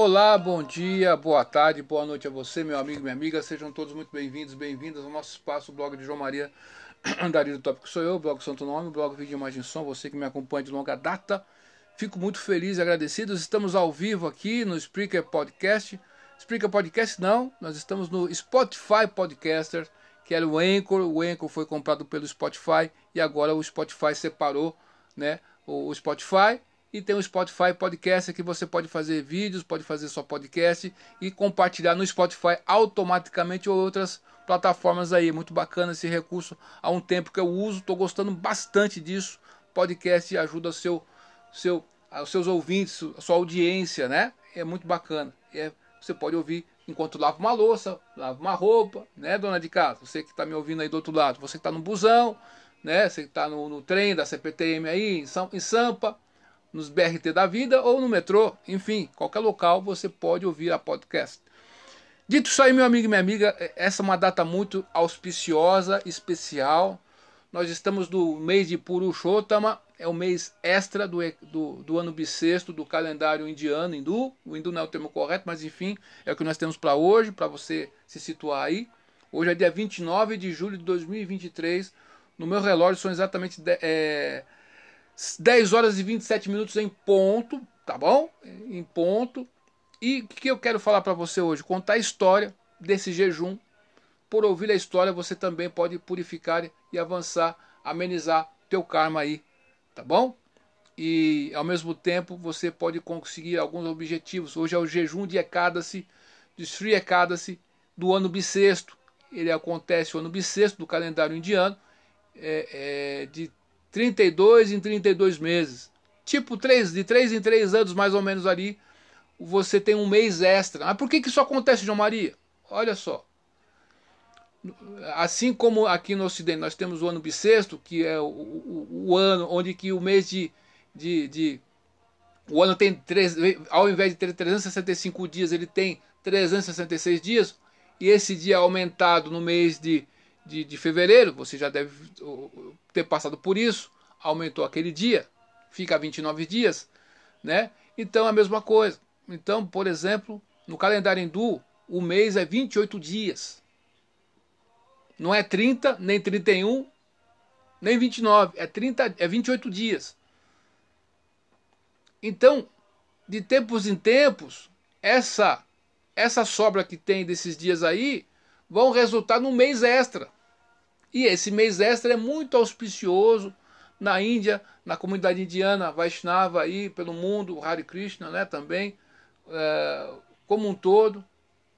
Olá, bom dia, boa tarde, boa noite a você, meu amigo minha amiga. Sejam todos muito bem-vindos, bem-vindas ao nosso espaço, o blog de João Maria Dari do Tópico Sou Eu, blog Santo Nome, blog Vídeo Imagem Som, você que me acompanha de longa data. Fico muito feliz e agradecido. Estamos ao vivo aqui no Spreaker Podcast. Spreaker Podcast não, nós estamos no Spotify Podcaster, que era o Anchor. O Anchor foi comprado pelo Spotify e agora o Spotify separou né, o Spotify e tem o Spotify Podcast que você pode fazer vídeos, pode fazer só podcast e compartilhar no Spotify automaticamente ou outras plataformas aí. Muito bacana esse recurso. Há um tempo que eu uso, estou gostando bastante disso. Podcast ajuda seu, seu, os seus ouvintes, a sua audiência, né? É muito bacana. É, você pode ouvir enquanto lava uma louça, lava uma roupa, né, dona de casa? Você que está me ouvindo aí do outro lado, você que está no busão, né? Você que está no, no, trem da CPTM aí em, São, em Sampa nos BRT da vida ou no metrô, enfim, qualquer local você pode ouvir a podcast. Dito isso aí, meu amigo e minha amiga, é, essa é uma data muito auspiciosa, especial. Nós estamos no mês de Purushotama, é o mês extra do, do, do, ano bissexto do calendário indiano, hindu. O hindu não é o termo correto, mas enfim, é o que nós temos para hoje, para você se situar aí. Hoje é dia 29 de julho de 2023. No meu relógio são exatamente é, 10 horas e 27 minutos em ponto, tá bom? Em ponto. E o que eu quero falar para você hoje? Contar a história desse jejum. Por ouvir a história, você também pode purificar e avançar, amenizar teu karma aí, tá bom? E ao mesmo tempo você pode conseguir alguns objetivos. Hoje é o jejum de Ekadasi, de Sri Ekadasi do ano bissexto. Ele acontece o ano bissexto do calendário indiano, é, é, de 32 em 32 meses. Tipo, 3, de 3 em 3 anos, mais ou menos ali, você tem um mês extra. Mas por que, que isso acontece, João Maria? Olha só. Assim como aqui no Ocidente nós temos o ano bissexto, que é o, o, o ano onde que o mês de, de, de o ano tem três, ao invés de ter 365 dias, ele tem 366 dias, e esse dia aumentado no mês de de, de fevereiro, você já deve ter passado por isso, aumentou aquele dia, fica 29 dias, né? Então a mesma coisa. Então, por exemplo, no calendário hindu, o mês é 28 dias. Não é 30, nem 31, nem 29, é 30, é 28 dias. Então, de tempos em tempos, essa essa sobra que tem desses dias aí vão resultar num mês extra. E esse mês extra é muito auspicioso na Índia, na comunidade indiana, Vaishnava aí pelo mundo, Hare Krishna, né, também, é, como um todo,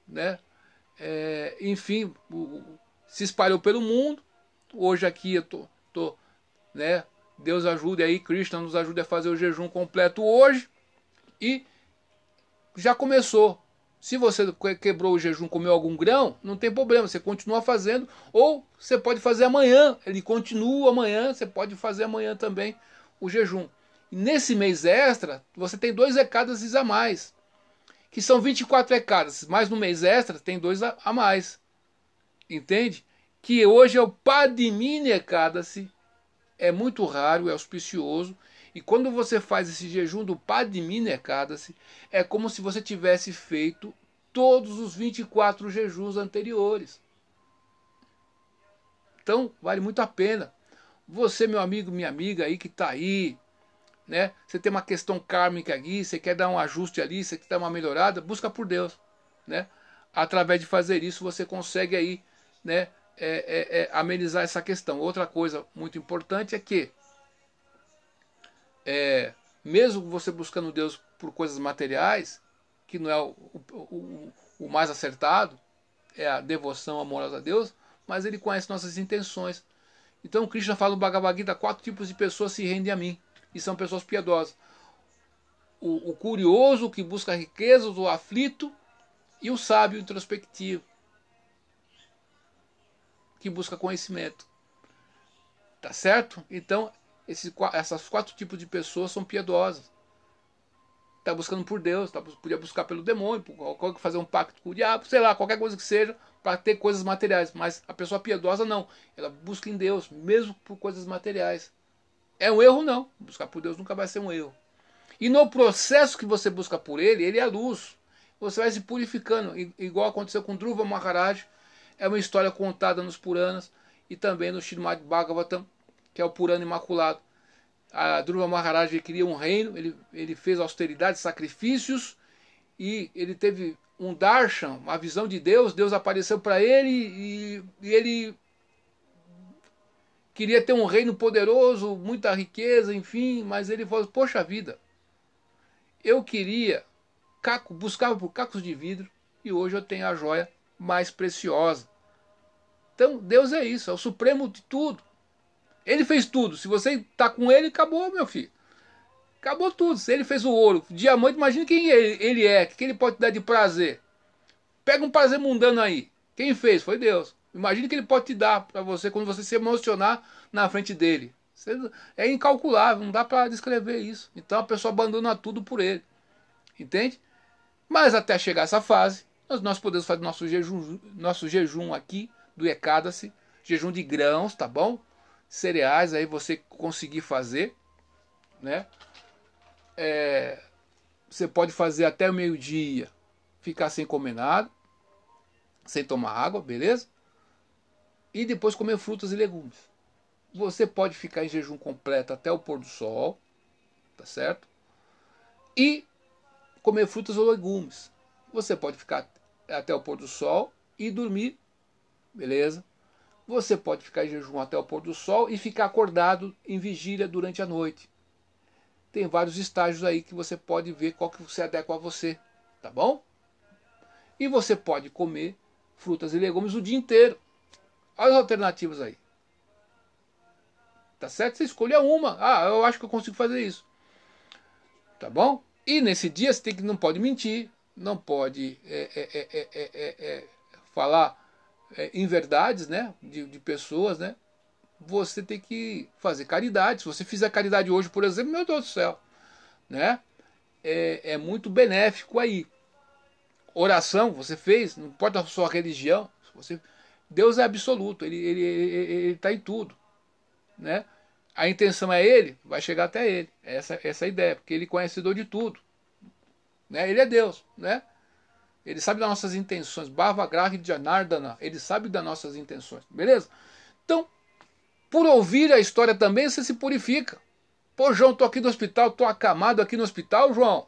né, é, enfim, o, se espalhou pelo mundo. Hoje aqui eu tô, tô, né, Deus ajude aí, Krishna nos ajude a fazer o jejum completo hoje e já começou se você quebrou o jejum, comeu algum grão, não tem problema, você continua fazendo, ou você pode fazer amanhã, ele continua amanhã, você pode fazer amanhã também o jejum. E nesse mês extra, você tem dois ecadas a mais, que são 24 ecadas, mas no mês extra tem dois a mais. Entende? Que hoje é o Padmini Ekadasi, é muito raro, é auspicioso, e quando você faz esse jejum do Padmini Ekadasi, é como se você tivesse feito todos os 24 jejuns anteriores. Então, vale muito a pena. Você, meu amigo, minha amiga aí que está aí, né? Você tem uma questão kármica aqui, você quer dar um ajuste ali, você quer dar uma melhorada, busca por Deus, né? Através de fazer isso, você consegue aí, né? É, é, é, amenizar essa questão. Outra coisa muito importante é que é, mesmo você buscando Deus por coisas materiais, que não é o, o, o, mais acertado, é a devoção amorosa a Deus, mas ele conhece nossas intenções. Então Krishna fala no Bhagavad Gita, quatro tipos de pessoas se rendem a mim, e são pessoas piedosas. O, o curioso que busca riquezas, o aflito, e o sábio introspectivo, que busca conhecimento. Tá certo? Então, esses, essas quatro tipos de pessoas são piedosas. Está buscando por Deus, tá, podia buscar pelo demônio, por, fazer um pacto com o diabo, sei lá, qualquer coisa que seja, para ter coisas materiais. Mas a pessoa piedosa não. Ela busca em Deus, mesmo por coisas materiais. É um erro? Não. Buscar por Deus nunca vai ser um erro. E no processo que você busca por Ele, Ele é a luz. você vai se purificando, igual aconteceu com Dhruva Maharaj, é uma história contada nos Puranas e também no Srimad Bhagavatam, que é o Purana Imaculado. A Dhruva Maharaj queria um reino, ele, ele fez austeridade, sacrifícios, e ele teve um darshan, uma visão de Deus, Deus apareceu para ele e, e, ele queria ter um reino poderoso, muita riqueza, enfim, mas ele falou: Poxa vida, eu queria, caco, buscava por cacos de vidro e hoje eu tenho a joia mais preciosa. Então, Deus é isso, é o supremo de tudo. Ele fez tudo. Se você está com ele, acabou, meu filho. Acabou tudo. Se ele fez o ouro, diamante, imagina quem ele é, o que ele pode te dar de prazer. Pega um prazer mundano aí. Quem fez? Foi Deus. Imagina que ele pode te dar para você quando você se emocionar na frente dele. É incalculável, não dá para descrever isso. Então a pessoa abandona tudo por ele. Entende? Mas até chegar essa fase, nós, nós podemos fazer nosso jejum, nosso jejum aqui do Ecada-se, jejum de grãos, tá bom? Cereais aí você conseguir fazer, né? É, você pode fazer até o meio-dia, ficar sem comer nada, sem tomar água, beleza? E depois comer frutas e legumes. Você pode ficar em jejum completo até o pôr do sol, tá certo? E comer frutas ou legumes. Você pode ficar até o pôr do sol e dormir, beleza? Você pode ficar em jejum até o pôr do sol e ficar acordado em vigília durante a noite tem vários estágios aí que você pode ver qual que se adequa a você, tá bom? E você pode comer frutas e legumes o dia inteiro. Olha as alternativas aí. Tá certo? Você escolha uma. Ah, eu acho que eu consigo fazer isso. Tá bom? E nesse dia você tem que não pode mentir, não pode é, é, é, falar inverdades, né? De, de pessoas, né? você tem que fazer caridade. Se você fizer caridade hoje, por exemplo, meu Deus do céu, né? É, é muito benéfico aí. Oração, você fez, não importa a sua religião, você, Deus é absoluto, ele está ele, ele, ele tá em tudo, né? A intenção é ele, vai chegar até ele. Essa, essa é a ideia, porque ele é conhecedor de tudo. Né? Ele é Deus, né? Ele sabe das nossas intenções. Bhava Grahi Janardana, ele sabe das nossas intenções. Beleza? Então, por ouvir a história também você se purifica. Pô, João, tô aqui no hospital, tô acamado aqui no hospital, João.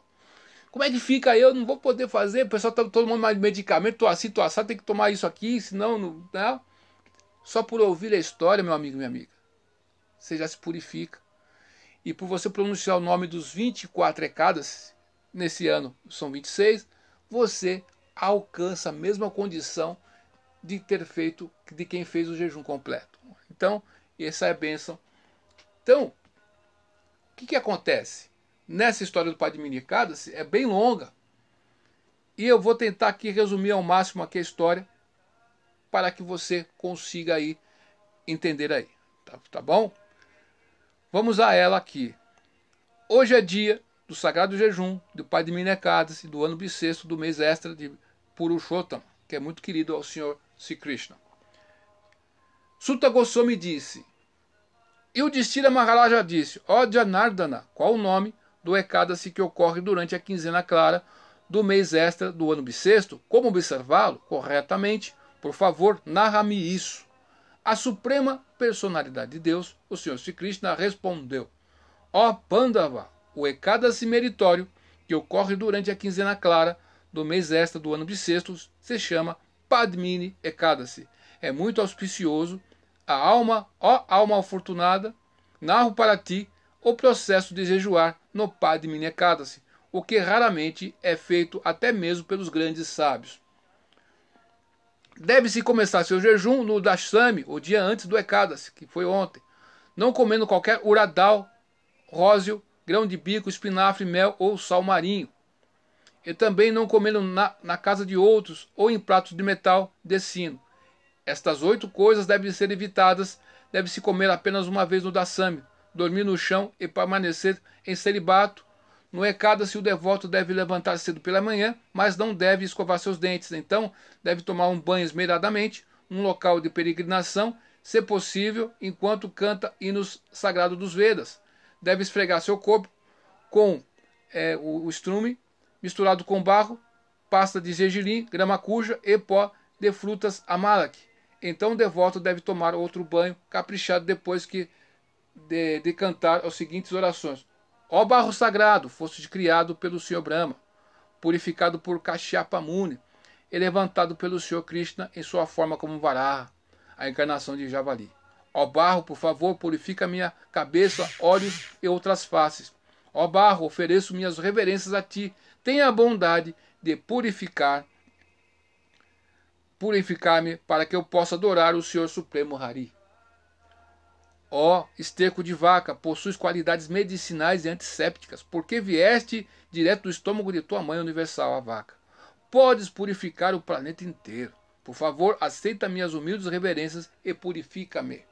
Como é que fica eu? Não vou poder fazer. O pessoal tá todo mundo mais medicamento, tô assim, tô assado, tem que tomar isso aqui, senão não. Né? Só por ouvir a história, meu amigo, minha amiga, você já se purifica. E por você pronunciar o nome dos 24 ecadas, nesse ano são 26, você alcança a mesma condição de ter feito de quem fez o jejum completo. Então, essa é a bênção. Então, o que, que acontece? Nessa história do Padmini Kadasi é bem longa. E eu vou tentar aqui resumir ao máximo aqui a história para que você consiga aí entender aí. Tá, tá bom? Vamos a ela aqui. Hoje é dia do Sagrado Jejum do Pai de Minekadasi do ano bissexto do mês extra de Purushottam, que é muito querido ao Senhor Sri Krishna. Sutta Goswami disse, e o Distira Maharaja disse, ó Janardana, qual o nome do Ekadasi que ocorre durante a quinzena clara do mês extra do ano bissexto? Como observá-lo corretamente? Por favor, narra-me isso. A suprema personalidade de Deus, o Senhor Sri Krishna, respondeu, ó Pandava, o Ekadasi meritório que ocorre durante a quinzena clara do mês extra do ano bissexto se chama Padmini Ekadasi. É muito auspicioso a alma, ó alma afortunada, narro para ti o processo de jejuar no Padmini Ekadasi, o que raramente é feito até mesmo pelos grandes sábios. Deve-se começar seu jejum no Dashami, o dia antes do Ekadasi, que foi ontem, não comendo qualquer uradal, róseo, grão de bico, espinafre, mel ou sal marinho. E também não comendo na, na casa de outros ou em pratos de metal de sino. Estas oito coisas devem ser evitadas, deve-se comer apenas uma vez no Dassami, dormir no chão e permanecer em celibato. No Ekada, se o devoto deve levantar cedo pela manhã, mas não deve escovar seus dentes. Então, deve tomar um banho esmeradamente, num local de peregrinação, se possível, enquanto canta hinos sagrados dos Vedas. Deve esfregar seu corpo com é, o, o estrume misturado com barro pasta de gergelim, grama cuja e pó de frutas amalak. Então o devoto deve tomar outro banho caprichado depois que de, de cantar as seguintes orações. Ó barro sagrado, foste criado pelo Senhor Brahma, purificado por Kashyapa Muni, e levantado pelo Senhor Krishna em sua forma como Varaha, a encarnação de Javali. Ó barro, por favor, purifica minha cabeça, olhos e outras faces. Ó barro, ofereço minhas reverências a ti. Tenha a bondade de purificar purificar-me para que eu possa adorar o Senhor Supremo Hari. Ó esterco de vaca, possuis qualidades medicinais e antissépticas, porque vieste direto do estômago de tua mãe universal, a vaca. Podes purificar o planeta inteiro. Por favor, aceita minhas humildes reverências e purifica-me.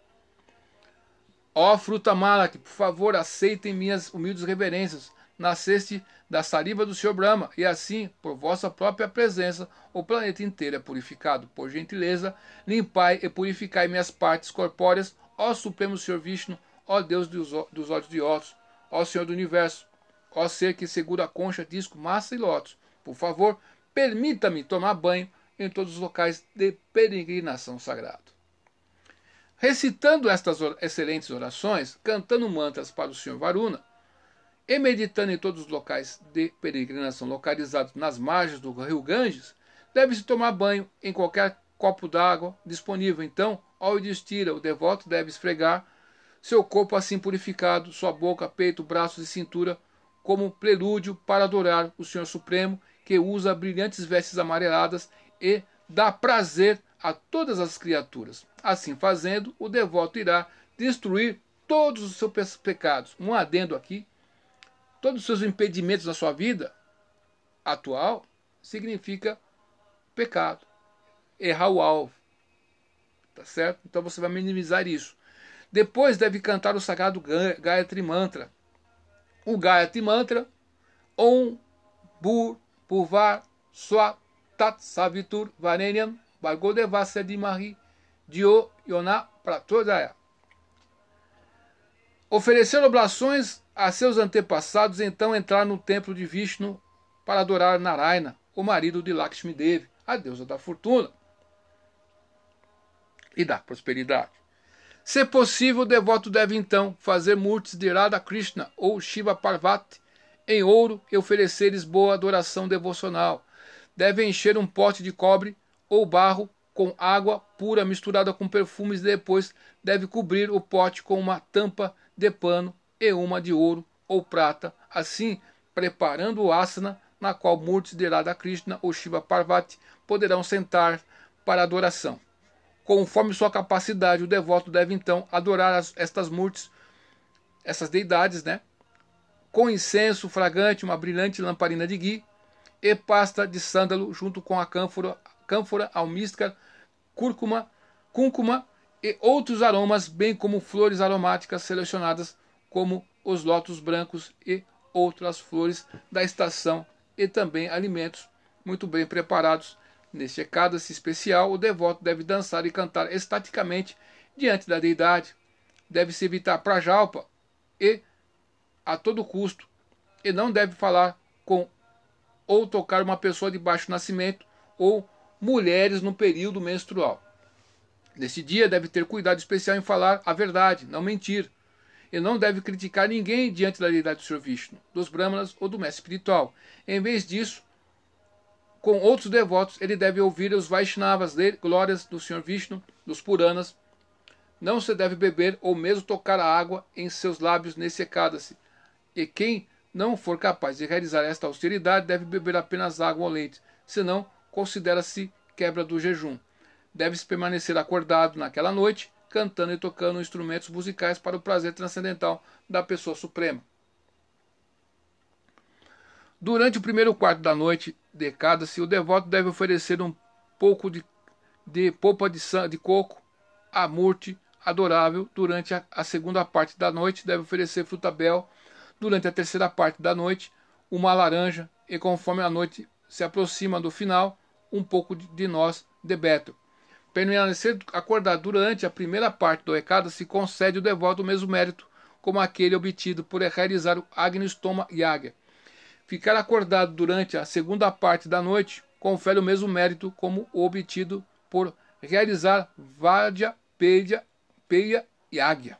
Ó fruta mala, que por favor aceitem minhas humildes reverências. Nasceste da saliva do Senhor Brahma, e assim, por vossa própria presença, o planeta inteiro é purificado. Por gentileza, limpai e purificai minhas partes corpóreas, ó Supremo Senhor Vishnu, ó Deus dos olhos de ossos, ó Senhor do Universo, ó ser que segura a concha, disco, massa e lótus. Por favor, permita-me tomar banho em todos os locais de peregrinação sagrado. Recitando estas excelentes orações, cantando mantras para o Senhor Varuna e meditando em todos os locais de peregrinação localizados nas margens do rio Ganges, deve-se tomar banho em qualquer copo d'água disponível. Então, ao Yudhishthira, o devoto deve esfregar seu corpo assim purificado, sua boca, peito, braços e cintura, como prelúdio para adorar o Senhor Supremo, que usa brilhantes vestes amareladas e dá prazer a todas as criaturas. Assim fazendo, o devoto irá destruir todos os seus pecados. Um adendo aqui: todos os seus impedimentos na sua vida atual significa pecado, errar o alvo. Tá certo? Então você vai minimizar isso. Depois deve cantar o sagrado Gayatri Mantra. O Gayatri Mantra, Om Bur Purvar Swa Tat Savitur Varenyam Bhargodevasya Dimahi Dio Yona Pratodaya. Oferecendo oblações a seus antepassados, então entrar no templo de Vishnu para adorar Narayana, o marido de Lakshmi Devi, a deusa da fortuna e da prosperidade. Se possível, o devoto deve então fazer murtis de Radha Krishna ou Shiva Parvati em ouro e oferecer-lhes boa adoração devocional. Deve encher um pote de cobre ou barro com água pura misturada com perfumes e depois deve cobrir o pote com uma tampa de pano e uma de ouro ou prata, assim preparando o asana na qual Murti de Radha Krishna ou Shiva Parvati poderão sentar para adoração. Conforme sua capacidade, o devoto deve então adorar as, estas murtis, essas deidades, né? Com incenso fragante, uma brilhante lamparina de ghee e pasta de sândalo junto com a cânfora cânfora, almíscar, cúrcuma, cúrcuma e outros aromas, bem como flores aromáticas selecionadas, como os lótus brancos e outras flores da estação e também alimentos muito bem preparados. Neste Ekadasi especial, o devoto deve dançar e cantar estaticamente diante da deidade. Deve-se evitar prajalpa e a todo custo, e não deve falar com ou tocar uma pessoa de baixo nascimento ou mulheres no período menstrual. Neste dia deve ter cuidado especial em falar a verdade, não mentir. E não deve criticar ninguém diante da deidade do Sr. Vishnu, dos Brahmanas ou do mestre espiritual. Em vez disso, com outros devotos, ele deve ouvir os Vaishnavas, glórias do Sr. Vishnu, dos Puranas. Não se deve beber ou mesmo tocar a água em seus lábios nesse se E quem não for capaz de realizar esta austeridade deve beber apenas água ou leite, senão considera-se quebra do jejum. Deve-se permanecer acordado naquela noite, cantando e tocando instrumentos musicais para o prazer transcendental da pessoa suprema. Durante o primeiro quarto da noite de cada-se, o devoto deve oferecer um pouco de, de polpa de, de coco a Murti adorável. Durante a, a segunda parte da noite, deve oferecer fruta bel. Durante a terceira parte da noite, uma laranja. E conforme a noite se aproxima do final, um pouco de nós de Beto. Permanecer acordado durante a primeira parte do recado se concede o devoto o mesmo mérito como aquele obtido por realizar o Agnistoma Yaga. Ficar acordado durante a segunda parte da noite confere o mesmo mérito como obtido por realizar Vadya, Peia, Peia Águia.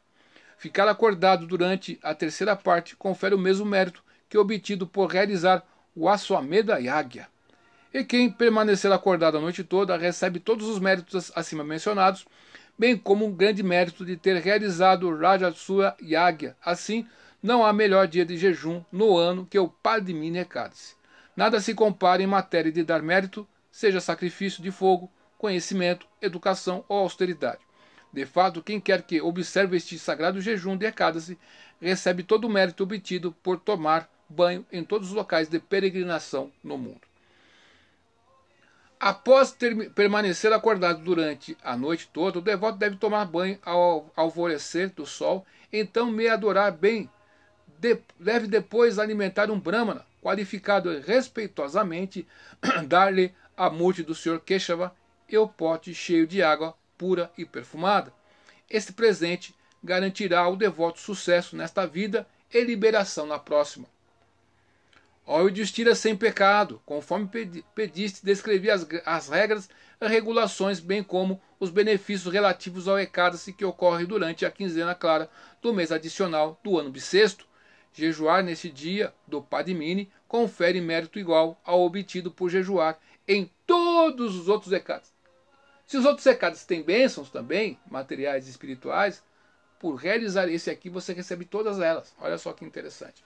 Ficar acordado durante a terceira parte confere o mesmo mérito que obtido por realizar o Aswameda e Águia. E quem permanecer acordado a noite toda recebe todos os méritos acima mencionados, bem como um grande mérito de ter realizado o Rajasua Yagya. Assim, não há melhor dia de jejum no ano que o Padmini Ekadasi. Nada se compara em matéria de dar mérito, seja sacrifício de fogo, conhecimento, educação ou austeridade. De fato, quem quer que observe este sagrado jejum de Ekadasi recebe todo o mérito obtido por tomar banho em todos os locais de peregrinação no mundo. Após ter, permanecer acordado durante a noite toda, o devoto deve tomar banho ao alvorecer do sol, então me adorar bem. De, deve depois alimentar um brahmana, qualificado respeitosamente, dar-lhe a morte do Senhor Keshava e o pote cheio de água pura e perfumada. Este presente garantirá ao devoto sucesso nesta vida e liberação na próxima. Ó Yudhishthira sem pecado, conforme pediste, descrevi as, as regras e regulações, bem como os benefícios relativos ao Ekadasi que ocorre durante a quinzena clara do mês adicional do ano bissexto. Jejuar nesse dia do Padmini confere mérito igual ao obtido por jejuar em todos os outros Ekadas. Se os outros Ekadas têm bênçãos também, materiais e espirituais, por realizar esse aqui você recebe todas elas. Olha só que interessante.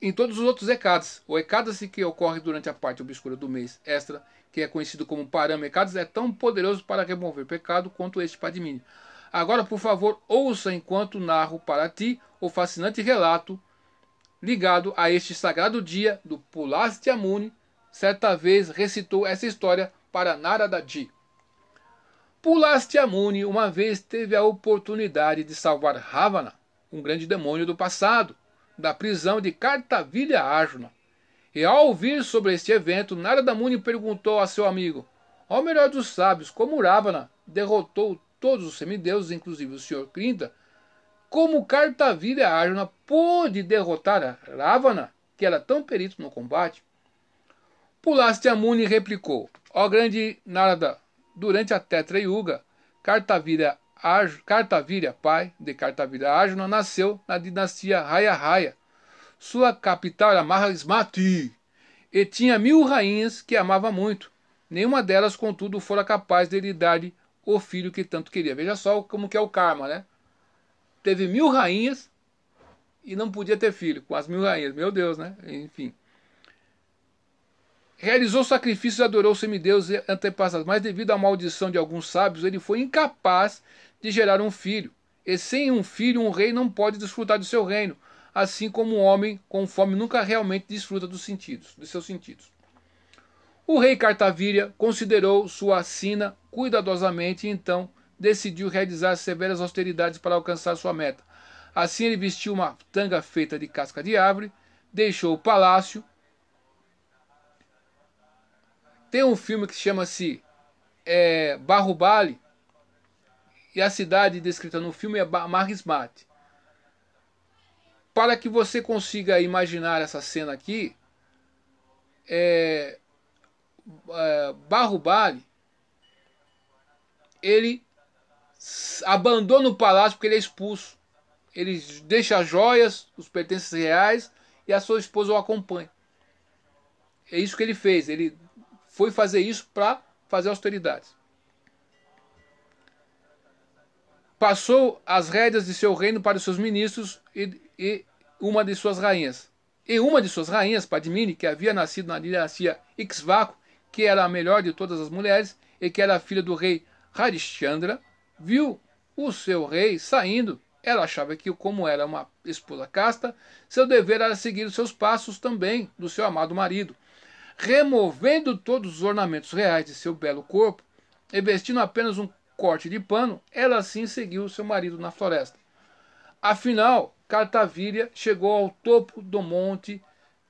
Em todos os outros Ekadas. O Ekadasi que ocorre durante a parte obscura do mês extra, que é conhecido como Parama Ekadas, é tão poderoso para remover pecado quanto este Padmini. Agora, por favor, ouça enquanto narro para ti o fascinante relato ligado a este sagrado dia do Pulastya Muni. Certa vez recitou essa história para Narada Ji. Pulastya Muni uma vez teve a oportunidade de salvar Ravana, um grande demônio do passado da prisão de Cartavilha Arjuna. E ao ouvir sobre este evento, Narada Muni perguntou a seu amigo, ao melhor dos sábios, como Ravana derrotou todos os semideuses, inclusive o Sr. Krinta, como Cartavilha Arjuna pôde derrotar Ravana, que era tão perito no combate? Pulastya Muni replicou, ó grande Narada, durante a Tetra Yuga, Cartavilha Cartavirya, pai de Cartavirya Arjuna, nasceu na dinastia Raya Raya. Sua capital era Mahasmati e tinha mil rainhas que amava muito. Nenhuma delas, contudo, fora capaz de lhe dar o filho que tanto queria. Veja só como que é o karma, né? Teve mil rainhas e não podia ter filho com as mil rainhas. Meu Deus, né? Enfim. Realizou sacrifícios e adorou semideuses antepassados, mas devido à maldição de alguns sábios, ele foi incapaz de gerar um filho. E sem um filho, um rei não pode desfrutar do seu reino, assim como um homem com fome nunca realmente desfruta dos sentidos, dos seus sentidos. O rei Cartavíria considerou sua sina cuidadosamente e então decidiu realizar severas austeridades para alcançar sua meta. Assim ele vestiu uma tanga feita de casca de árvore, deixou o palácio. Tem um filme que chama-se é, Barrubali, e a cidade descrita no filme é Marismate. Para que você consiga imaginar essa cena aqui, é, é, Barrubali ele abandona o palácio porque ele é expulso. Ele deixa as joias, os pertences reais e a sua esposa o acompanha. É isso que ele fez. Ele foi fazer isso para fazer austeridades. passou as rédeas de seu reino para os seus ministros e, e uma de suas rainhas. E uma de suas rainhas, Padmini, que havia nascido na dinastia Ixvaco, que era a melhor de todas as mulheres e que era filha do rei Harishchandra, viu o seu rei saindo. Ela achava que, como era uma esposa casta, seu dever era seguir os seus passos também do seu amado marido. Removendo todos os ornamentos reais de seu belo corpo e vestindo apenas um corte de pano, ela sim seguiu seu marido na floresta. Afinal, Cartavíria chegou ao topo do monte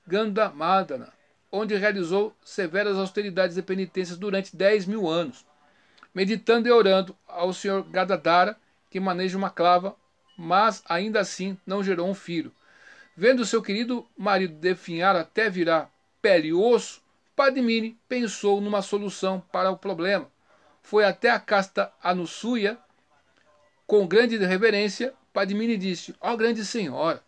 Gandamadana, onde realizou severas austeridades e penitências durante 10 mil anos, meditando e orando ao senhor Gadadara, que maneja uma clava, mas ainda assim não gerou um filho. Vendo seu querido marido definhar até virar pele e osso, Padmini pensou numa solução para o problema. Foi até a casta Anusuya, com grande reverência, Padmini disse: Ó oh, grande senhora,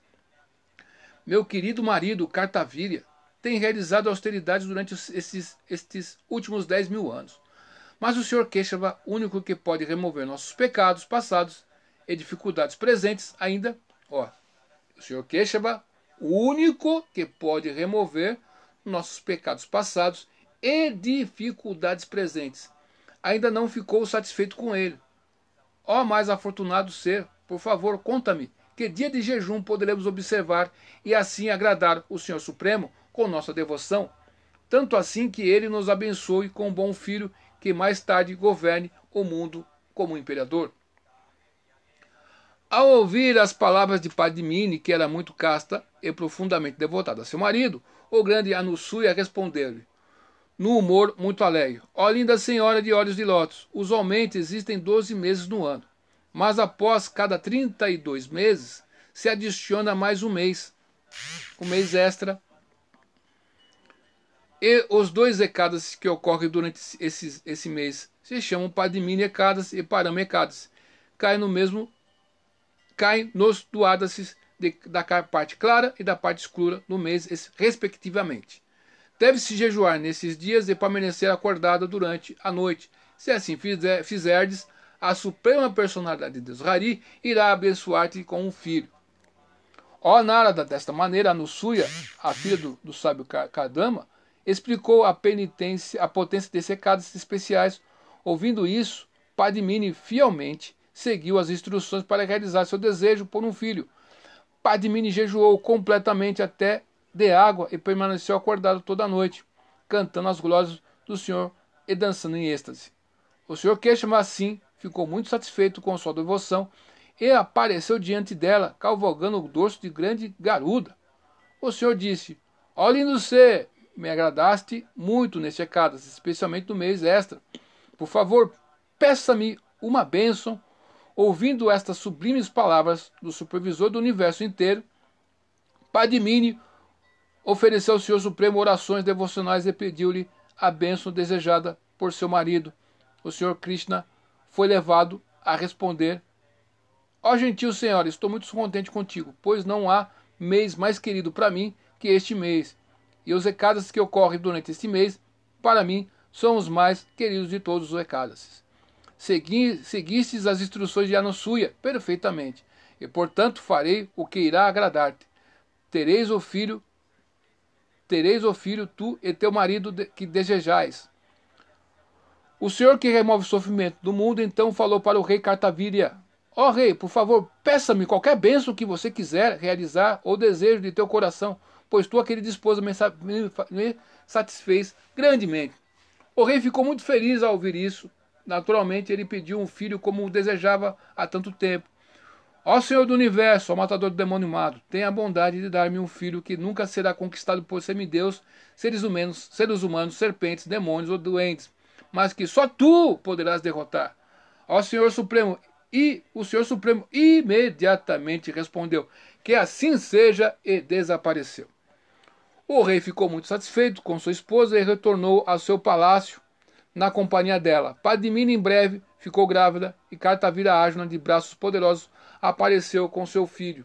meu querido marido Cartavíria tem realizado austeridades durante esses, estes últimos 10 mil anos. Mas o Senhor Queixava, único que pode remover nossos pecados passados e dificuldades presentes, ainda, ó, o Senhor Queixava, o único que pode remover nossos pecados passados e dificuldades presentes. Ainda não ficou satisfeito com ele. Ó mais afortunado ser, por favor, conta-me que dia de jejum poderemos observar e assim agradar o Senhor Supremo com nossa devoção, tanto assim que ele nos abençoe com um bom filho que mais tarde governe o mundo como imperador. Ao ouvir as palavras de Padmini, que era muito casta e profundamente devotada a seu marido, o grande Anusuya respondeu-lhe, no humor muito alegre: Ó linda senhora de olhos de lótus, usualmente existem doze meses no ano, mas após cada trinta e dois meses se adiciona mais um mês, um mês extra. E os dois ecadas que ocorrem durante esse, esse mês se chamam Padmini ecadas e Parama ecadas. Caem no mesmo caem nos duadaces da parte clara e da parte escura no mês, respectivamente. Deve-se jejuar nesses dias e permanecer acordado durante a noite. Se assim fizer, fizerdes, a suprema personalidade de Deus Hari irá abençoar-te com um filho. Ó Narada, desta maneira, Anusuya, a filha do, do sábio Kadama, explicou a penitência, a potência de secados especiais. Ouvindo isso, Padmini fielmente seguiu as instruções para realizar seu desejo por um filho. Padmini jejuou completamente até de água e permaneceu acordado toda a noite, cantando as glórias do Senhor e dançando em êxtase. O Senhor Keshama assim ficou muito satisfeito com sua devoção e apareceu diante dela, cavalgando o dorso de grande garuda. O Senhor disse: Ó lindo ser, me agradaste muito neste Ekadas, especialmente no mês extra. Por favor, peça-me uma bênção Ouvindo estas sublimes palavras do supervisor do universo inteiro, Padmini ofereceu ao Senhor Supremo orações devocionais e pediu-lhe a bênção desejada por seu marido. O Senhor Krishna foi levado a responder: Ó oh, gentil Senhor, estou muito contente contigo, pois não há mês mais querido para mim que este mês. E os recados que ocorrem durante este mês, para mim, são os mais queridos de todos os recados segui, seguistes as instruções de Anusuya perfeitamente, e portanto farei o que irá agradar-te. Tereis o filho, tereis o filho tu e teu marido que desejais. O Senhor que remove o sofrimento do mundo então falou para o rei Cartavíria: Ó oh, rei, por favor, peça-me qualquer bênção que você quiser realizar ou desejo de teu coração, pois tua querida esposa me, me satisfez grandemente. O rei ficou muito feliz ao ouvir isso Naturalmente, ele pediu um filho como desejava há tanto tempo. Ó Senhor do Universo, ó Matador do Demônio Mado, tenha a bondade de dar-me um filho que nunca será conquistado por semideus, seres humanos, seres humanos, serpentes, demônios ou doentes, mas que só tu poderás derrotar. Ó Senhor Supremo, e o Senhor Supremo imediatamente respondeu: Que assim seja, e desapareceu. O rei ficou muito satisfeito com sua esposa e retornou ao seu palácio na companhia dela. Padmini em breve ficou grávida e Cartavira Arjuna, de braços poderosos, apareceu com seu filho.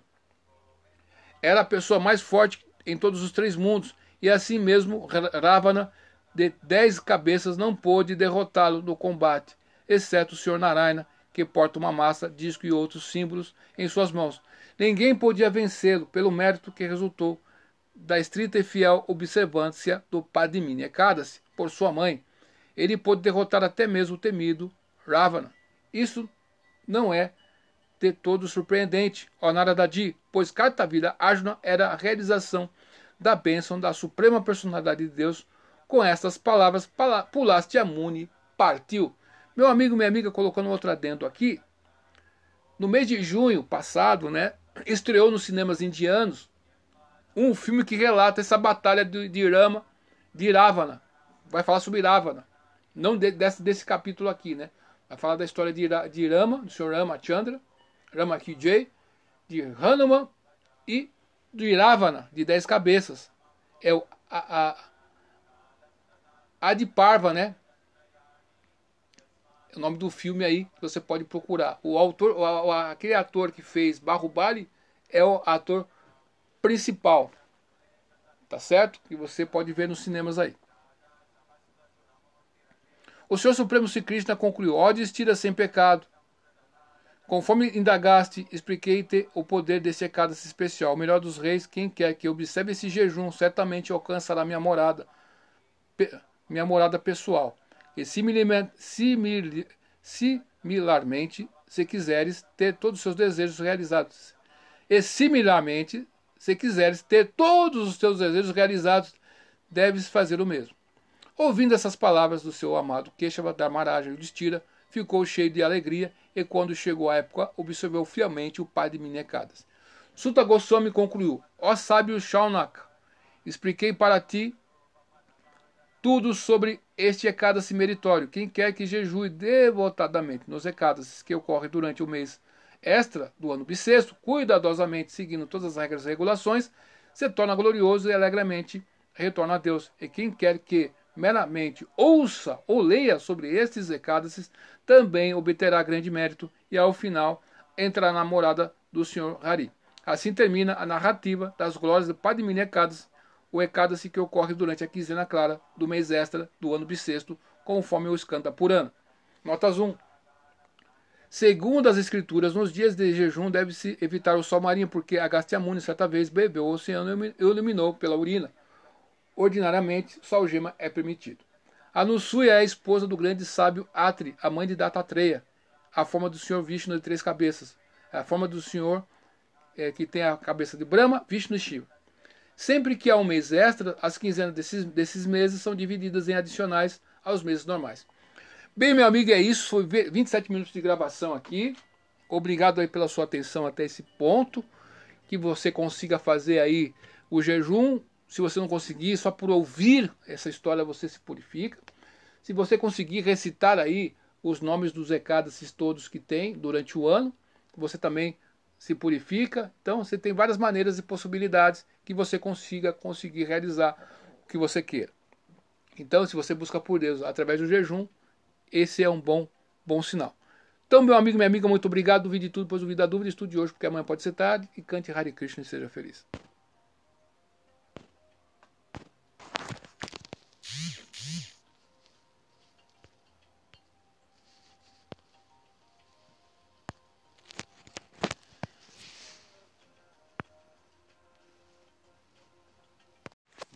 Era a pessoa mais forte em todos os três mundos, e assim mesmo Ravana, de dez cabeças, não pôde derrotá-lo no combate, exceto o Sr. Narayana, que porta uma massa, disco e outros símbolos em suas mãos. Ninguém podia vencê-lo pelo mérito que resultou da estrita e fiel observância do Padmini Ekadasi por sua mãe, ele pôde derrotar até mesmo o temido Ravana. Isso não é de todo surpreendente, ó Naradadi, pois Kartavira Arjuna era a realização da bênção da suprema personalidade de Deus. Com estas palavras, Pulaste Amuni partiu. Meu amigo, minha amiga, colocando outro adendo aqui, no mês de junho passado, né, estreou nos cinemas indianos um filme que relata essa batalha de, de Rama, de Iravana. Vai falar sobre Iravana. Não de, desse, desse capítulo aqui, né? Vai falar da história de, de Rama, do Sr. Rama Chandra, Rama Kijay, de Hanuman e do Iravana, de dez cabeças. É o a, a, Adiparva, né? É o nome do filme aí que você pode procurar. O autor, o, aquele ator que fez Barrubali é o ator principal. Tá certo? Que você pode ver nos cinemas aí. O Senhor Supremo Sri Krishna concluiu: Odes tira sem pecado. Conforme indagaste, expliquei-te o poder desse Ekadasi especial. O melhor dos reis, quem quer que observe esse jejum, certamente alcançará minha morada, minha morada pessoal. E similarmente, se quiseres ter todos os seus desejos realizados. E similarmente, se quiseres ter todos os teus desejos realizados, deves fazer o mesmo. Ouvindo essas palavras do seu amado Keshava Dharmaraja Yudhishthira, ficou cheio de alegria e, quando chegou a época, observou fielmente o pai de Minecadas. Sutta Goswami concluiu: Ó sábio Shaunaka, expliquei para ti tudo sobre este Ekadasi meritório. Quem quer que jejue devotadamente nos Ekadasis que ocorre durante o mês extra do ano bissexto, cuidadosamente seguindo todas as regras e regulações, se torna glorioso e alegremente retorna a Deus. E quem quer que meramente ouça ou leia sobre estes Ekadasis, também obterá grande mérito e ao final entrará na morada do Senhor Hari. Assim termina a narrativa das glórias de Padmini Ekadasi, o Ekadasi que ocorre durante a quinzena clara do mês extra do ano bissexto, conforme o Skanda Purana. Notas 1. Segundo as escrituras, nos dias de jejum deve-se evitar o sol marinho, porque Agastiamuni certa vez bebeu o oceano e iluminou pela urina. Ordinariamente, só o gema é permitido. Anusui é a esposa do grande sábio Atri, a mãe de Datatreya, a forma do senhor Vishnu de três cabeças, a forma do senhor é, que tem a cabeça de Brahma, Vishnu e Shiva. Sempre que há um mês extra, as quinzenas desses, desses meses são divididas em adicionais aos meses normais. Bem, meu amigo, é isso. Foi 27 minutos de gravação aqui. Obrigado aí pela sua atenção até esse ponto. Que você consiga fazer aí o jejum. Se você não conseguir, só por ouvir essa história você se purifica. Se você conseguir recitar aí os nomes dos recados todos que tem durante o ano, você também se purifica. Então você tem várias maneiras e possibilidades que você consiga conseguir realizar o que você queira. Então, se você busca por Deus através do jejum, esse é um bom, bom sinal. Então, meu amigo, minha amiga, muito obrigado. Duvide tudo, pois duvide da dúvida. Estude hoje, porque amanhã pode ser tarde. E cante Hare Krishna e seja feliz.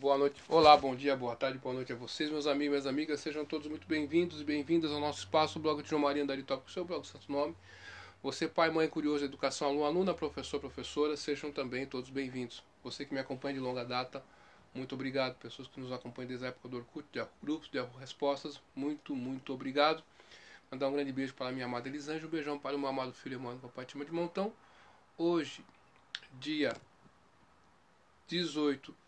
Boa noite, olá, bom dia, boa tarde, boa noite a vocês, meus amigos minhas amigas. Sejam todos muito bem-vindos e bem-vindas ao nosso espaço, o blog de João Maria Andari Top, seu blog Santo Nome. Você, pai, mãe, curioso, educação, aluno, aluna, professor, professora, sejam também todos bem-vindos. Você que me acompanha de longa data, muito obrigado. Pessoas que nos acompanham desde a época do Orkut, de grupos, de respostas, muito, muito obrigado. Mandar um grande beijo para a minha amada Elisângela, um beijão para o meu amado filho Emmanuel, papai Tima de Montão. Hoje, dia 18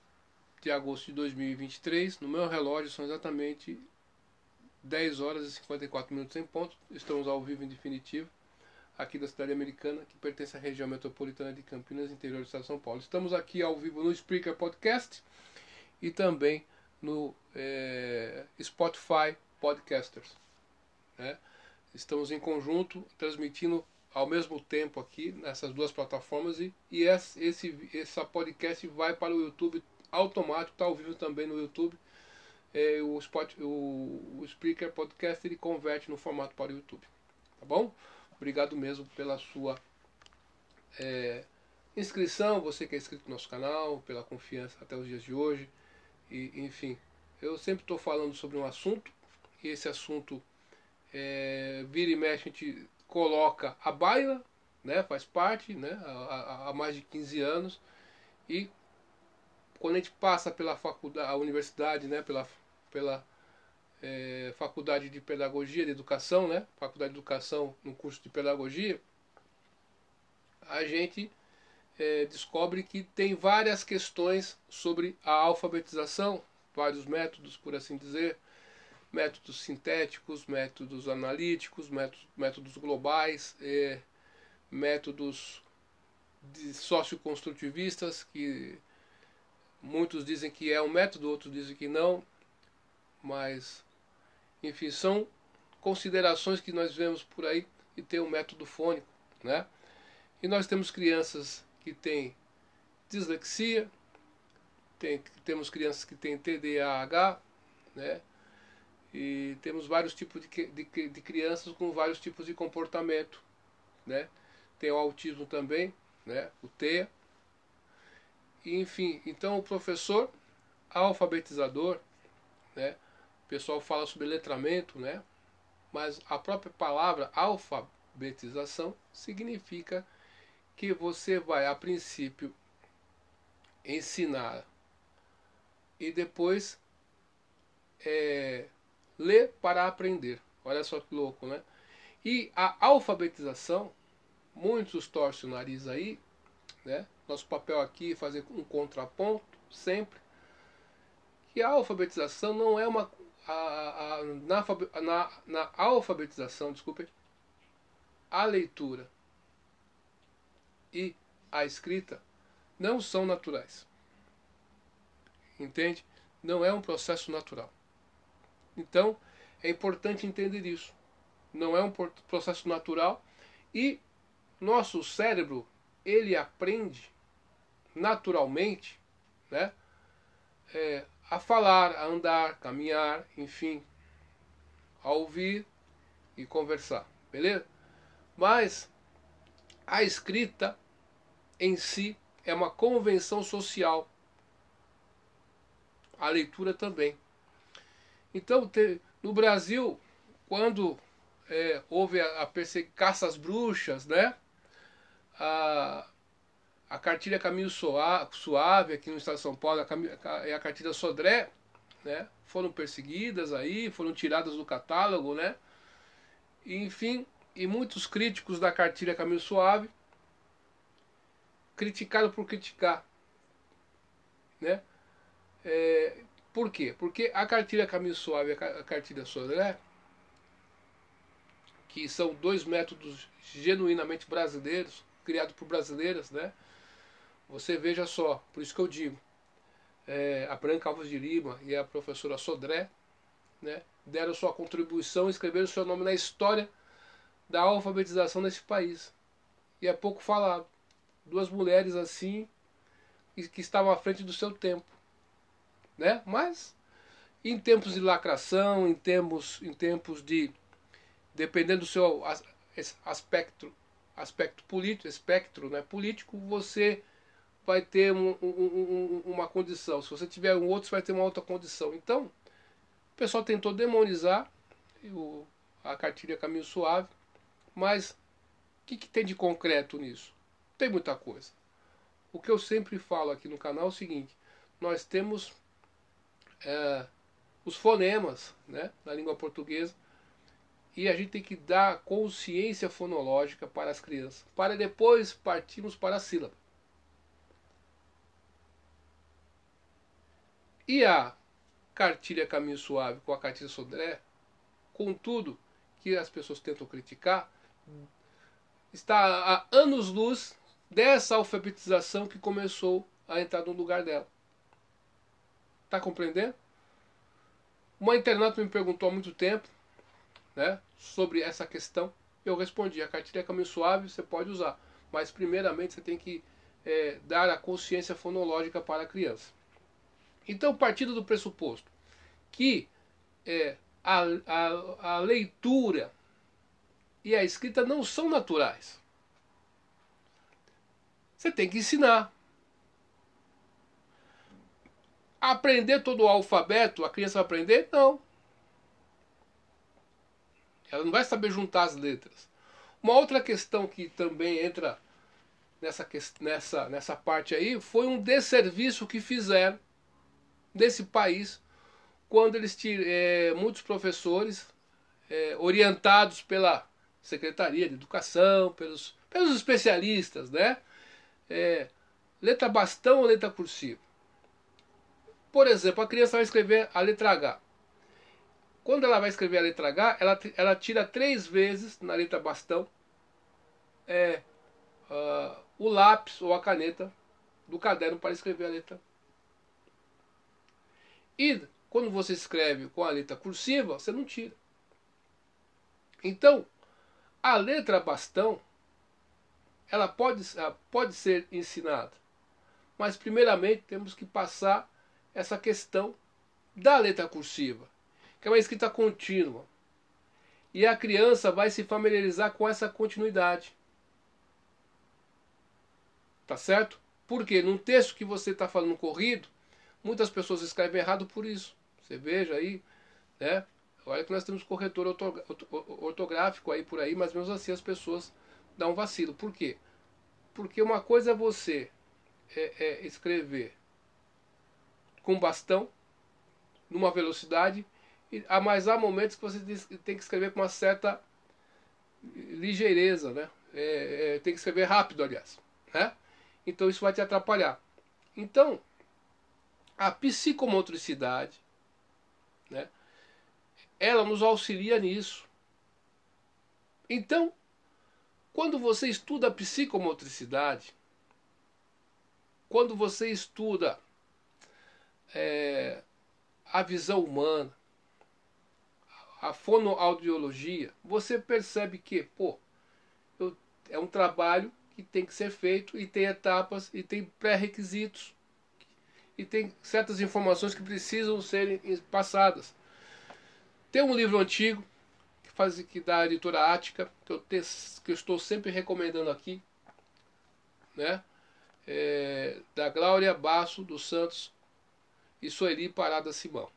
de agosto de 2023. No meu relógio são exatamente 10 horas e 54 minutos em ponto. Estamos ao vivo em definitivo aqui da cidade americana, que pertence à região metropolitana de Campinas, interior do estado de São Paulo. Estamos aqui ao vivo no Spreaker Podcast e também no é, Spotify Podcasters. Né? Estamos em conjunto, transmitindo ao mesmo tempo aqui nessas duas plataformas e, e esse, esse, essa podcast vai para o YouTube automático, está ao vivo também no YouTube. É, o, Spot, o, o Spreaker Podcast ele converte no formato para o YouTube. Tá bom? Obrigado mesmo pela sua é, inscrição, você que é inscrito no nosso canal, pela confiança até os dias de hoje. E, enfim, eu sempre estou falando sobre um assunto, e esse assunto é, vira e mexe, a gente coloca a baila, né, faz parte, né, há, há mais de 15 anos, e quando a gente passa pela faculdade, a universidade, né, pela, pela é, faculdade de pedagogia, de educação, né, faculdade de educação no curso de pedagogia, a gente é, descobre que tem várias questões sobre a alfabetização, vários métodos, por assim dizer, métodos sintéticos, métodos analíticos, métodos, métodos globais, é, métodos de socioconstrutivistas, que muitos dizem que é um método, outros dizem que não, mas, enfim, são considerações que nós vemos por aí e tem um método fônico, né? E nós temos crianças que têm dislexia, tem, temos crianças que têm TDAH, né? E temos vários tipos de, de, de crianças com vários tipos de comportamento, né? Tem o autismo também, né? O TEA. Enfim, então o professor alfabetizador, né? O pessoal fala sobre letramento, né? Mas a própria palavra alfabetização significa que você vai, a princípio, ensinar e depois é, ler para aprender. Olha só que louco, né? E a alfabetização, muitos torcem o nariz aí, né? Nosso papel aqui é fazer um contraponto, sempre. Que a alfabetização não é uma. A, a, na, na, na alfabetização, desculpe, a leitura e a escrita não são naturais. Entende? Não é um processo natural. Então, é importante entender isso. Não é um processo natural e nosso cérebro, ele aprende naturalmente, né? É, a falar, a andar, caminhar, enfim, a ouvir e conversar, beleza? Mas a escrita em si é uma convenção social. A leitura também. Então, no Brasil, quando é, houve a, a caça às bruxas, né? A cartilha Caminho Suave, aqui no estado de São Paulo, a, a, a cartilha Sodré, né? Foram perseguidas aí, foram tiradas do catálogo, né? E, enfim, e muitos críticos da cartilha Caminho Suave criticaram por criticar, né? É, por quê? Porque a cartilha Caminho Suave e a cartilha Sodré, que são dois métodos genuinamente brasileiros, criados por brasileiras, né? Você veja só, por isso que eu digo, é, a Branca Alves de Lima e a professora Sodré, né? Deram sua contribuição, escreveram seu nome na história da alfabetização desse país. E é pouco falado. Duas mulheres assim, que estavam à frente do seu tempo né? Mas em tempos de lacração, em tempos, em tempos de dependendo do seu aspecto aspecto político, espectro, né, político, você vai ter um, um, um, uma condição. Se você tiver um outro, você vai ter uma outra condição. Então, o pessoal tentou demonizar o, a cartilha Caminho Suave, mas o que, que tem de concreto nisso? Tem muita coisa. O que eu sempre falo aqui no canal é o seguinte: nós temos é, os fonemas né, na língua portuguesa e a gente tem que dar consciência fonológica para as crianças, para depois partirmos para a sílaba. E a cartilha Caminho Suave com a cartilha Sodré, contudo, que as pessoas tentam criticar, está a anos-luz dessa alfabetização que começou a entrar no lugar dela. Está compreendendo? Uma internauta me perguntou há muito tempo né, sobre essa questão. Eu respondi: a cartilha caminho suave você pode usar, mas primeiramente você tem que é, dar a consciência fonológica para a criança. Então, partindo do pressuposto que é, a, a, a leitura e a escrita não são naturais, você tem que ensinar. Aprender todo o alfabeto, a criança vai aprender? Não. Ela não vai saber juntar as letras. Uma outra questão que também entra nessa, nessa, nessa parte aí foi um desserviço que fizeram desse país quando eles é, muitos professores é, orientados pela Secretaria de Educação, pelos, pelos especialistas, né? É, letra bastão ou letra cursiva? Por exemplo, a criança vai escrever a letra H. Quando ela vai escrever a letra H, ela, ela tira três vezes na letra bastão é, uh, o lápis ou a caneta do caderno para escrever a letra. E quando você escreve com a letra cursiva, você não tira. Então, a letra bastão, ela pode, pode ser ensinada. Mas primeiramente temos que passar essa questão da letra cursiva, que é uma escrita contínua. E a criança vai se familiarizar com essa continuidade. Tá certo? Porque num texto que você está falando corrido, muitas pessoas escrevem errado por isso. Você veja aí, né? Olha que nós temos corretor ortográfico aí por aí, mas mesmo assim as pessoas dão um vacilo. Por quê? Porque uma coisa é você é, é escrever com bastão, numa velocidade, mas há momentos que você tem que escrever com uma certa ligeireza, né? É, é, tem que escrever rápido, aliás. Né? Então isso vai te atrapalhar. Então, a psicomotricidade, né? ela nos auxilia nisso. Então, quando você estuda a psicomotricidade, quando você estuda é, a visão humana, a fonoaudiologia, você percebe que, pô, eu, é um trabalho que tem que ser feito e tem etapas e tem pré-requisitos e tem certas informações que precisam serem passadas. Tem um livro antigo que faz que da editora Ática que eu, te, que eu estou sempre recomendando aqui, né? É, da Glória Basso dos Santos e Sueli Parada Simão.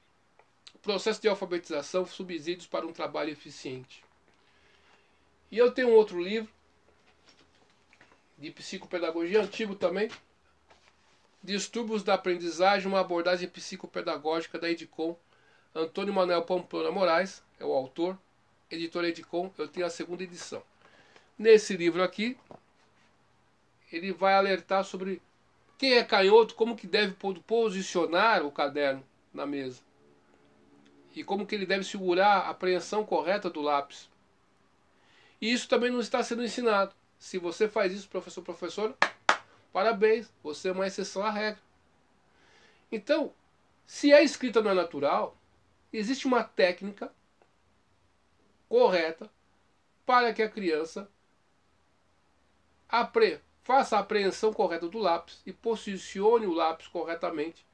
Processo de alfabetização, subsídios para um trabalho eficiente. E eu tenho um outro livro de psicopedagogia antigo também, Distúrbios da aprendizagem, uma abordagem psicopedagógica da Edicom. Antônio Manuel Pamplona Moraes é o autor, editora Edicom, eu tenho a segunda edição. Nesse livro aqui, ele vai alertar sobre quem é canhoto, como que deve posicionar o caderno na mesa. E como que ele deve segurar a apreensão correta do lápis. E isso também não está sendo ensinado. Se você faz isso, professor, professor, parabéns, você é uma exceção à regra. Então, se a escrita não é natural, existe uma técnica correta para que a criança apre faça a apreensão correta do lápis e posicione o lápis corretamente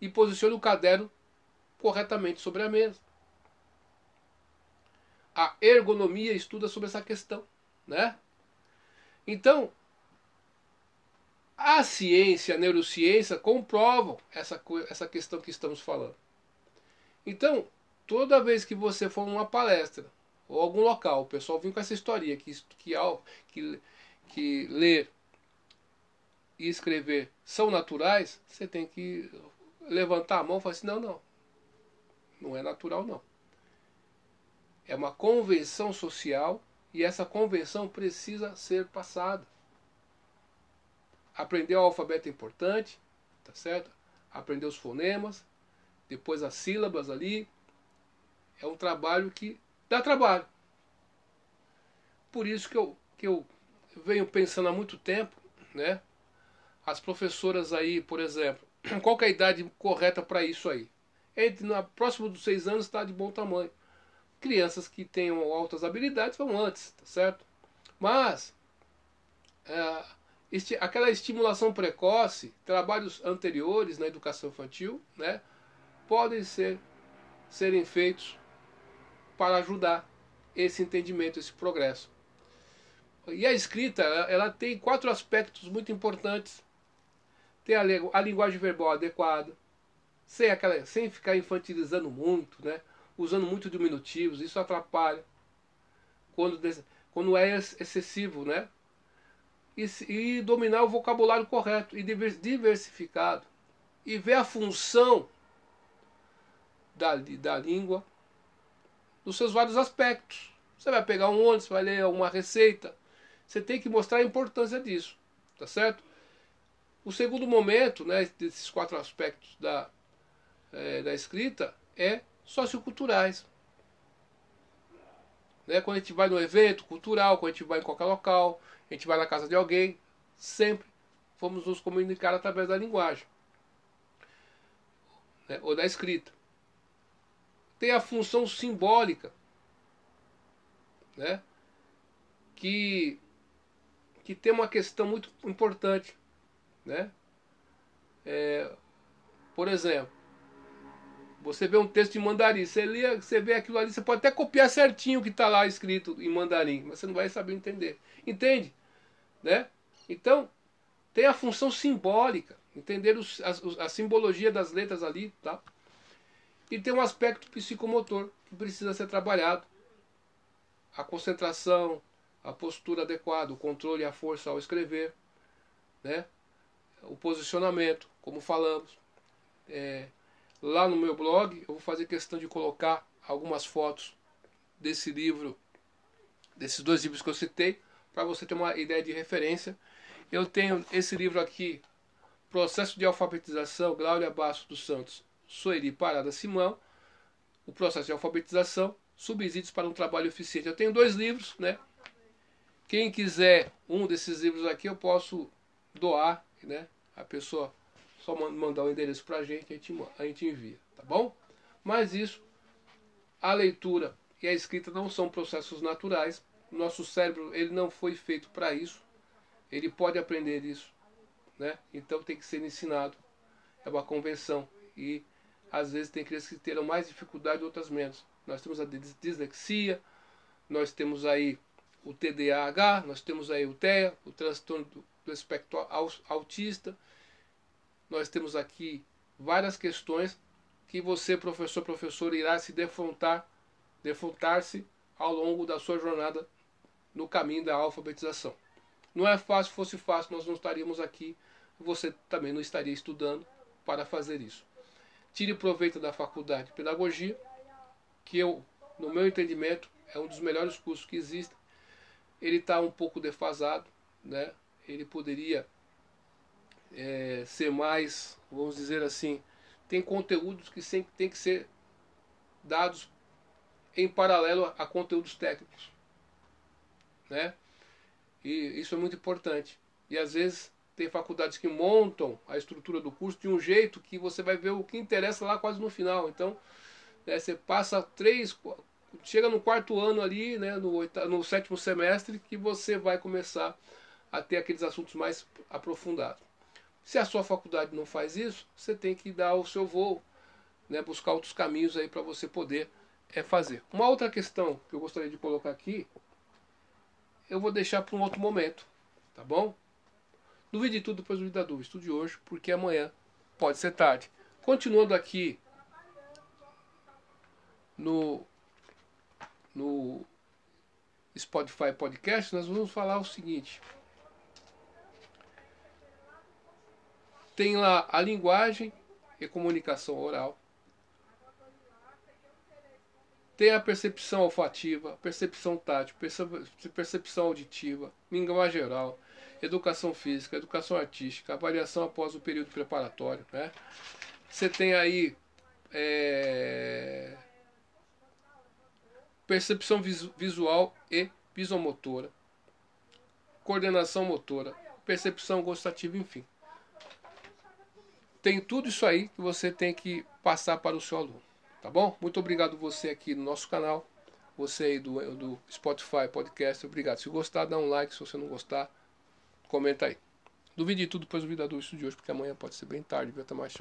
e posicione o caderno corretamente sobre a mesa. A ergonomia estuda sobre essa questão, né? Então, a ciência, a neurociência comprovam essa, essa questão que estamos falando. Então, toda vez que você for numa palestra ou algum local, o pessoal vem com essa história que, que, que que ler e escrever são naturais, você tem que levantar a mão e falar assim: não, não, não é natural, não. É uma convenção social e essa convenção precisa ser passada. Aprender o alfabeto é importante, tá certo? Aprender os fonemas, depois as sílabas ali. É um trabalho que dá trabalho. Por isso que eu, que eu venho pensando há muito tempo, né? As professoras aí, por exemplo, qual é a idade correta para isso aí? Entre na próximo dos seis anos está de bom tamanho. Crianças que tenham altas habilidades vão antes, tá certo? Mas é, este, aquela estimulação precoce, trabalhos anteriores na educação infantil, né, podem ser serem feitos para ajudar esse entendimento, esse progresso. E a escrita, ela tem quatro aspectos muito importantes. Tem a, a linguagem verbal adequada, sem, aquela, sem ficar infantilizando muito, né? usando muito diminutivos, isso atrapalha quando, quando é excessivo, né? E, e dominar o vocabulário correto e diversificado. E ver a função da, da língua nos seus vários aspectos. Você vai pegar um ônibus, vai ler uma receita, você tem que mostrar a importância disso, tá certo? O segundo momento, né, desses quatro aspectos da, é, da escrita, é socioculturais. Né? Quando a gente vai no evento cultural, quando a gente vai em qualquer local, a gente vai na casa de alguém, sempre vamos nos comunicar através da linguagem né, ou da escrita. Tem a função simbólica, né, que, que tem uma questão muito importante. Né? É, por exemplo, você vê um texto em mandarim, você lê, você vê aquilo ali, você pode até copiar certinho o que está lá escrito em mandarim, mas você não vai saber entender. Entende? Né? Então, tem a função simbólica, entender os, a, a simbologia das letras ali, tá? E tem um aspecto psicomotor que precisa ser trabalhado. A concentração, a postura adequada, o controle e a força ao escrever, né? o posicionamento, como falamos. É, lá no meu blog eu vou fazer questão de colocar algumas fotos desse livro, desses dois livros que eu citei, para você ter uma ideia de referência. Eu tenho esse livro aqui, Processo de Alfabetização, Gláudia Basso dos Santos, Sueli Parada Simão, o processo de alfabetização, subsídios para um trabalho eficiente. Eu tenho dois livros, né? Quem quiser um desses livros aqui, eu posso doar, né? A pessoa só mandar o endereço para a gente, a gente, envia, tá bom? Mas isso, a leitura e a escrita não são processos naturais. Nosso cérebro ele não foi feito para isso. Ele pode aprender isso, né? Então tem que ser ensinado. É uma convenção e às vezes tem crianças que terão mais dificuldade, outras menos. Nós temos a dislexia, nós temos aí o TDAH, nós temos aí o TEA, o transtorno do espectro autista, nós temos aqui várias questões que você, professor, professor, irá se defrontar, defrontar-se ao longo da sua jornada no caminho da alfabetização. Não é fácil, fosse fácil, nós não estaríamos aqui, você também não estaria estudando para fazer isso. Tire proveito da faculdade de pedagogia, que eu, no meu entendimento, é um dos melhores cursos que existem. Ele está um pouco defasado, né? Ele poderia é, ser mais, vamos dizer assim, tem conteúdos que sempre tem que ser dados em paralelo a conteúdos técnicos, né? E isso é muito importante. E às vezes tem faculdades que montam a estrutura do curso de um jeito que você vai ver o que interessa lá quase no final. Então, né, você passa três, chega no quarto ano ali, né, no, oitavo, no sétimo semestre, que você vai começar a ter aqueles assuntos mais aprofundados. Se a sua faculdade não faz isso, você tem que dar o seu voo, né, buscar outros caminhos aí para você poder é, fazer. Uma outra questão que eu gostaria de colocar aqui, eu vou deixar para um outro momento, tá bom? Duvide de tudo, depois duvide da dúvida. Estude hoje, porque amanhã pode ser tarde. Continuando aqui no, no Spotify Podcast, nós vamos falar o seguinte. Tem lá a linguagem e comunicação oral. Tem a percepção olfativa, percepção tátil, percepção auditiva, linguagem oral, educação física, educação artística, avaliação após o período preparatório. Né? Você tem aí é, percepção visual e visomotora, coordenação motora, percepção gustativa, enfim tem tudo isso aí que você tem que passar para o seu aluno. Tá bom? Muito obrigado você aqui no nosso canal, você aí do, do Spotify Podcast, obrigado. Se gostar, dá um like, se você não gostar, comenta aí. Duvide de tudo, depois duvida do isso de hoje, porque amanhã pode ser bem tarde, viu? Até mais, tchau.